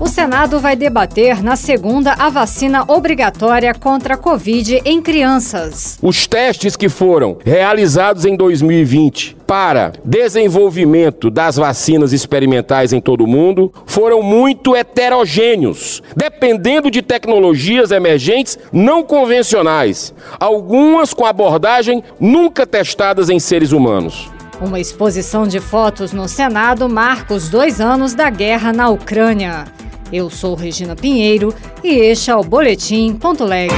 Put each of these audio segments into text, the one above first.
O Senado vai debater na segunda a vacina obrigatória contra a Covid em crianças. Os testes que foram realizados em 2020 para desenvolvimento das vacinas experimentais em todo o mundo foram muito heterogêneos, dependendo de tecnologias emergentes não convencionais, algumas com abordagem nunca testadas em seres humanos. Uma exposição de fotos no Senado marca os dois anos da guerra na Ucrânia. Eu sou Regina Pinheiro e este é o Boletim Ponto Leg.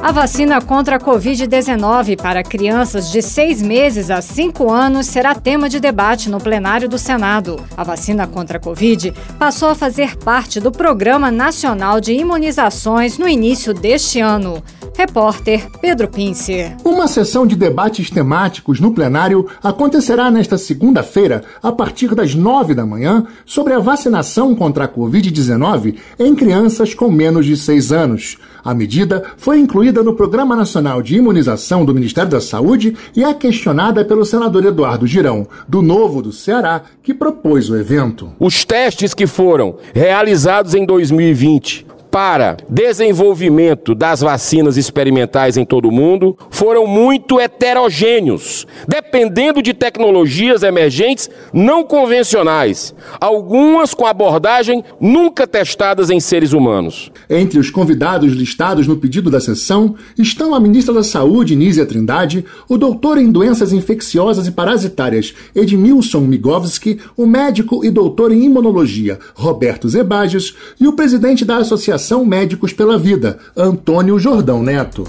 A vacina contra a Covid-19 para crianças de seis meses a cinco anos será tema de debate no plenário do Senado. A vacina contra a Covid passou a fazer parte do Programa Nacional de Imunizações no início deste ano. Repórter Pedro Pince. Uma sessão de debates temáticos no plenário acontecerá nesta segunda-feira, a partir das nove da manhã, sobre a vacinação contra a Covid-19 em crianças com menos de seis anos. A medida foi incluída no Programa Nacional de Imunização do Ministério da Saúde e é questionada pelo senador Eduardo Girão, do Novo do Ceará, que propôs o evento. Os testes que foram realizados em 2020 para desenvolvimento das vacinas experimentais em todo o mundo foram muito heterogêneos, dependendo de tecnologias emergentes não convencionais, algumas com abordagem nunca testadas em seres humanos. Entre os convidados listados no pedido da sessão estão a ministra da Saúde, Nízia Trindade, o doutor em doenças infecciosas e parasitárias, Edmilson Migovski, o médico e doutor em imunologia, Roberto Zebages, e o presidente da Associação Associação Médicos pela Vida, Antônio Jordão Neto.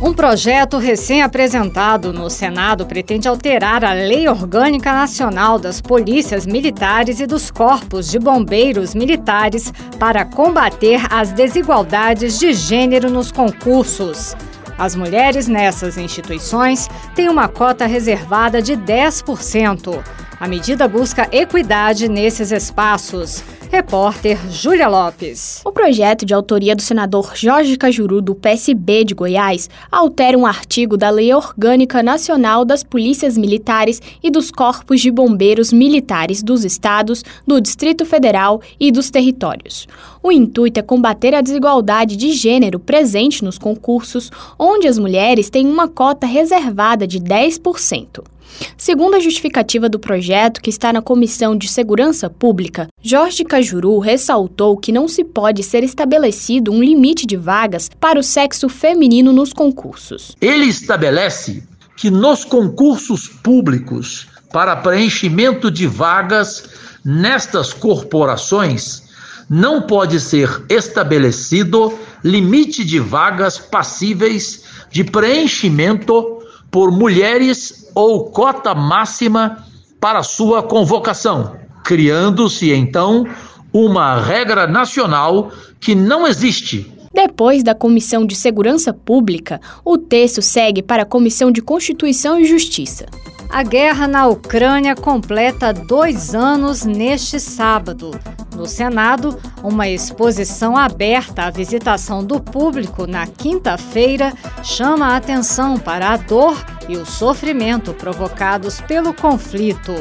Um projeto recém-apresentado no Senado pretende alterar a Lei Orgânica Nacional das Polícias Militares e dos Corpos de Bombeiros Militares para combater as desigualdades de gênero nos concursos. As mulheres nessas instituições têm uma cota reservada de 10%. A medida busca equidade nesses espaços. Repórter Júlia Lopes. O projeto de autoria do senador Jorge Cajuru, do PSB de Goiás, altera um artigo da Lei Orgânica Nacional das Polícias Militares e dos Corpos de Bombeiros Militares dos Estados, do Distrito Federal e dos territórios. O intuito é combater a desigualdade de gênero presente nos concursos, onde as mulheres têm uma cota reservada de 10%. Segundo a justificativa do projeto, que está na Comissão de Segurança Pública, Jorge Cajuru ressaltou que não se pode ser estabelecido um limite de vagas para o sexo feminino nos concursos. Ele estabelece que nos concursos públicos para preenchimento de vagas nestas corporações não pode ser estabelecido limite de vagas passíveis de preenchimento por mulheres ou cota máxima para sua convocação, criando-se então uma regra nacional que não existe. Depois da Comissão de Segurança Pública, o texto segue para a Comissão de Constituição e Justiça. A guerra na Ucrânia completa dois anos neste sábado. No Senado, uma exposição aberta à visitação do público na quinta-feira chama a atenção para a dor e o sofrimento provocados pelo conflito.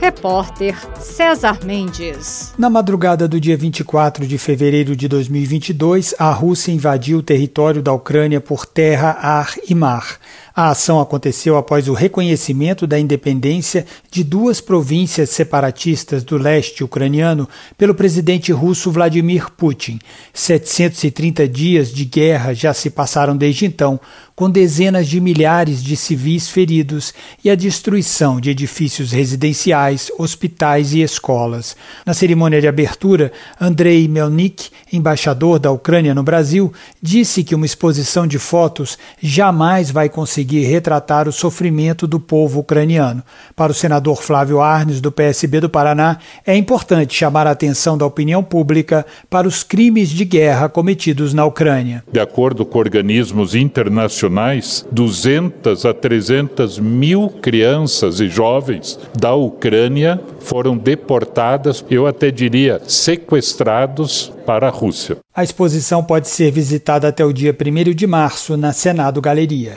Repórter César Mendes. Na madrugada do dia 24 de fevereiro de 2022, a Rússia invadiu o território da Ucrânia por terra, ar e mar. A ação aconteceu após o reconhecimento da independência de duas províncias separatistas do leste ucraniano pelo presidente russo Vladimir Putin. 730 dias de guerra já se passaram desde então, com dezenas de milhares de civis feridos e a destruição de edifícios residenciais, hospitais e escolas. Na cerimônia de abertura, Andrei Melnik, embaixador da Ucrânia no Brasil, disse que uma exposição de fotos jamais vai conseguir conseguir retratar o sofrimento do povo ucraniano. Para o senador Flávio Arnes, do PSB do Paraná, é importante chamar a atenção da opinião pública para os crimes de guerra cometidos na Ucrânia. De acordo com organismos internacionais, 200 a 300 mil crianças e jovens da Ucrânia foram deportadas, eu até diria sequestrados para a Rússia. A exposição pode ser visitada até o dia 1 de março na Senado Galeria.